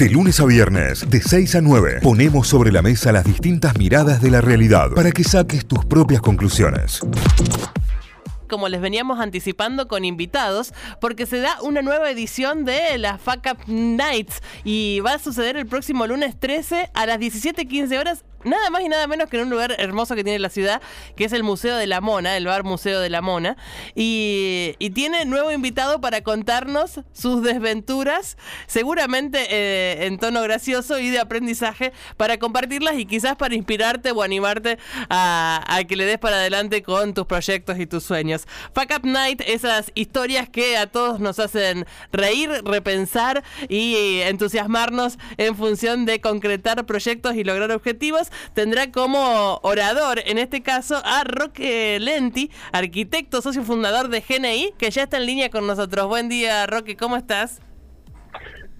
De lunes a viernes, de 6 a 9, ponemos sobre la mesa las distintas miradas de la realidad para que saques tus propias conclusiones. Como les veníamos anticipando con invitados, porque se da una nueva edición de la Fuck Up Nights y va a suceder el próximo lunes 13 a las 17.15 horas nada más y nada menos que en un lugar hermoso que tiene la ciudad, que es el Museo de la Mona, el bar Museo de la Mona. Y, tiene nuevo invitado para contarnos sus desventuras, seguramente eh, en tono gracioso y de aprendizaje, para compartirlas y quizás para inspirarte o animarte a, a que le des para adelante con tus proyectos y tus sueños. Fuck Up Night, esas historias que a todos nos hacen reír, repensar y entusiasmarnos en función de concretar proyectos y lograr objetivos tendrá como orador, en este caso, a Roque Lenti, arquitecto, socio fundador de GNI, que ya está en línea con nosotros. Buen día, Roque, ¿cómo estás?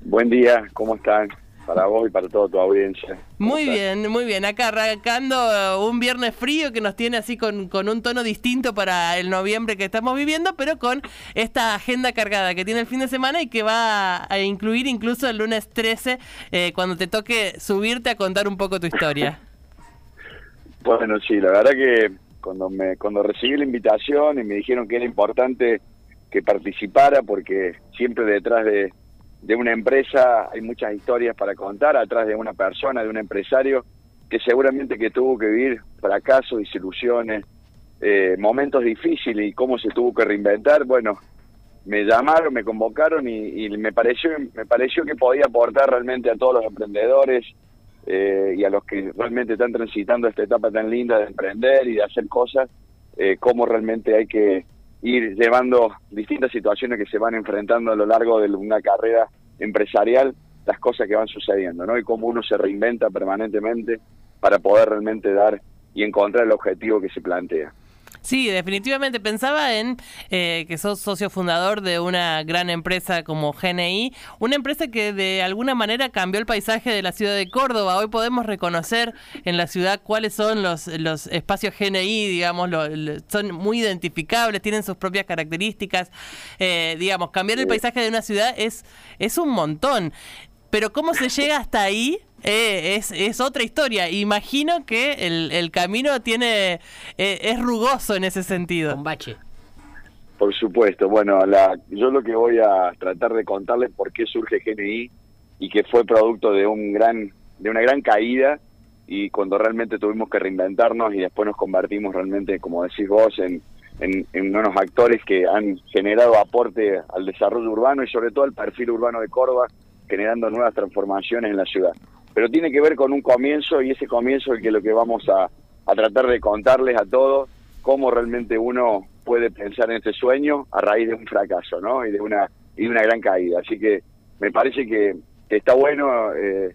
Buen día, ¿cómo están? Para vos y para toda tu audiencia. Muy bien, muy bien. Acá arrancando un viernes frío que nos tiene así con, con, un tono distinto para el noviembre que estamos viviendo, pero con esta agenda cargada que tiene el fin de semana y que va a incluir incluso el lunes 13, eh, cuando te toque subirte a contar un poco tu historia. Bueno, sí, la verdad que cuando me cuando recibí la invitación y me dijeron que era importante que participara porque siempre detrás de, de una empresa hay muchas historias para contar, atrás de una persona, de un empresario que seguramente que tuvo que vivir fracasos, desilusiones, eh, momentos difíciles y cómo se tuvo que reinventar, bueno, me llamaron, me convocaron y, y, me pareció me pareció que podía aportar realmente a todos los emprendedores eh, y a los que realmente están transitando esta etapa tan linda de emprender y de hacer cosas, eh, cómo realmente hay que ir llevando distintas situaciones que se van enfrentando a lo largo de una carrera empresarial, las cosas que van sucediendo, ¿no? Y cómo uno se reinventa permanentemente para poder realmente dar y encontrar el objetivo que se plantea. Sí, definitivamente. Pensaba en eh, que sos socio fundador de una gran empresa como GNI, una empresa que de alguna manera cambió el paisaje de la ciudad de Córdoba. Hoy podemos reconocer en la ciudad cuáles son los, los espacios GNI, digamos, son muy identificables, tienen sus propias características. Eh, digamos, cambiar el paisaje de una ciudad es, es un montón. Pero ¿cómo se llega hasta ahí? Eh, es, es, otra historia. Imagino que el, el camino tiene eh, es rugoso en ese sentido. Un bache. Por supuesto. Bueno, la, yo lo que voy a tratar de contarles por qué surge GNI y que fue producto de un gran de una gran caída y cuando realmente tuvimos que reinventarnos y después nos convertimos realmente, como decís vos, en, en, en unos actores que han generado aporte al desarrollo urbano y sobre todo al perfil urbano de Córdoba, generando nuevas transformaciones en la ciudad pero tiene que ver con un comienzo y ese comienzo es que lo que vamos a, a tratar de contarles a todos cómo realmente uno puede pensar en este sueño a raíz de un fracaso, ¿no? Y de una y de una gran caída. Así que me parece que, está bueno eh,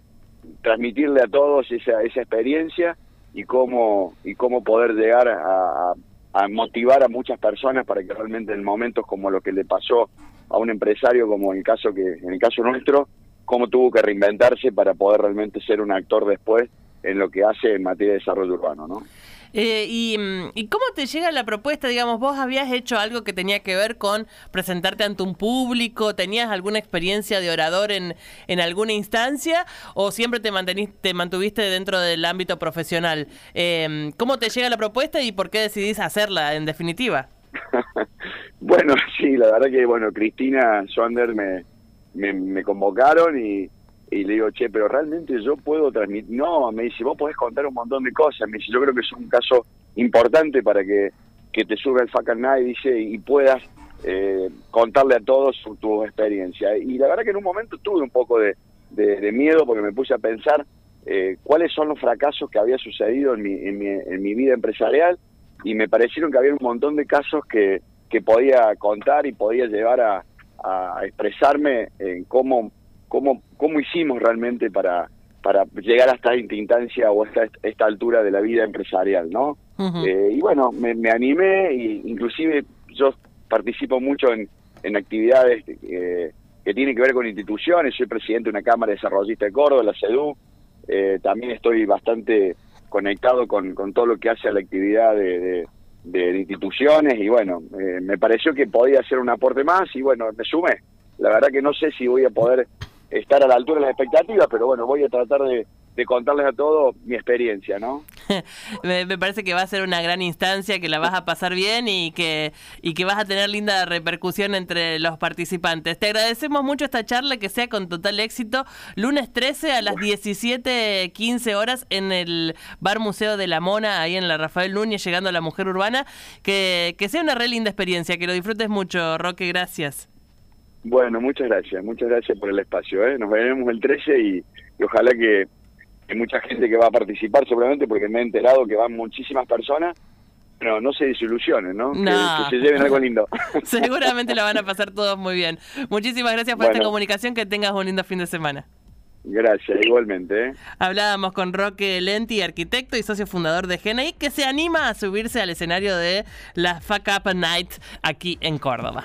transmitirle a todos esa, esa experiencia y cómo y cómo poder llegar a, a, motivar a muchas personas para que realmente en momentos como lo que le pasó a un empresario como en el caso que en el caso nuestro cómo tuvo que reinventarse para poder realmente ser un actor después en lo que hace en materia de desarrollo urbano, ¿no? Eh, y, y, cómo te llega la propuesta? Digamos, vos habías hecho algo que tenía que ver con presentarte ante un público, ¿tenías alguna experiencia de orador en, en alguna instancia o siempre te, te mantuviste dentro del ámbito profesional? Eh, ¿Cómo te llega la propuesta y por qué decidís hacerla en definitiva? bueno, sí, la verdad que, bueno, Cristina Sonder me, me, convocaron y, le digo, che, pero realmente yo puedo transmitir. No, me dice, vos podés contar un montón de cosas. Me dice, yo creo que es un caso importante para que, que te suba el Facan Night, dice, y puedas eh, contarle a todos tu, experiencia. Y la verdad que en un momento tuve un poco de, de, miedo porque me puse a pensar eh, cuáles son los fracasos que había sucedido en mi, en mi, en mi vida empresarial y me parecieron que había un montón de casos que, que podía contar y podía llevar a, a expresarme en cómo, cómo, cómo hicimos realmente para, para llegar hasta esta instancia o hasta esta altura de la vida empresarial, ¿no? eh, y bueno, me, me animé, e inclusive yo participo mucho en, en actividades eh, que tienen que ver con instituciones, soy presidente de una Cámara de Desarrollistas de Córdoba, la CEDU, eh, también estoy bastante conectado con, con todo lo que hace a la actividad de, de, instituciones y bueno, eh, me pareció que podía hacer un aporte más y bueno, me sumé. La verdad que no sé si voy a poder estar a la altura de las expectativas, pero bueno, voy a tratar de, de contarles a todos mi experiencia, ¿no? me, parece que va a ser una gran instancia, que la vas a pasar bien y que, y que vas a tener linda repercusión entre los participantes. Te agradecemos mucho esta charla, que sea con total éxito. Lunes 13 a las 17.15 horas en el Bar Museo de la Mona, ahí en la Rafael Núñez, llegando a la Mujer Urbana. Que, que sea una re linda experiencia, que lo disfrutes mucho, Roque, gracias. Bueno, muchas gracias, muchas gracias por el espacio. ¿eh? Nos veremos el 13 y ojalá que hay mucha gente que va a participar seguramente porque me he enterado que van muchísimas personas. Pero no se desilusionen, ¿no? Que, se lleven algo lindo. Seguramente lo van a pasar todos muy bien. Muchísimas gracias por esta comunicación. Que tengas un lindo fin de semana. Gracias, igualmente. ¿eh? Hablábamos con Roque Lenti, arquitecto y socio fundador de GNI, que se anima a subirse al escenario de la Fuck Up Night aquí en Córdoba.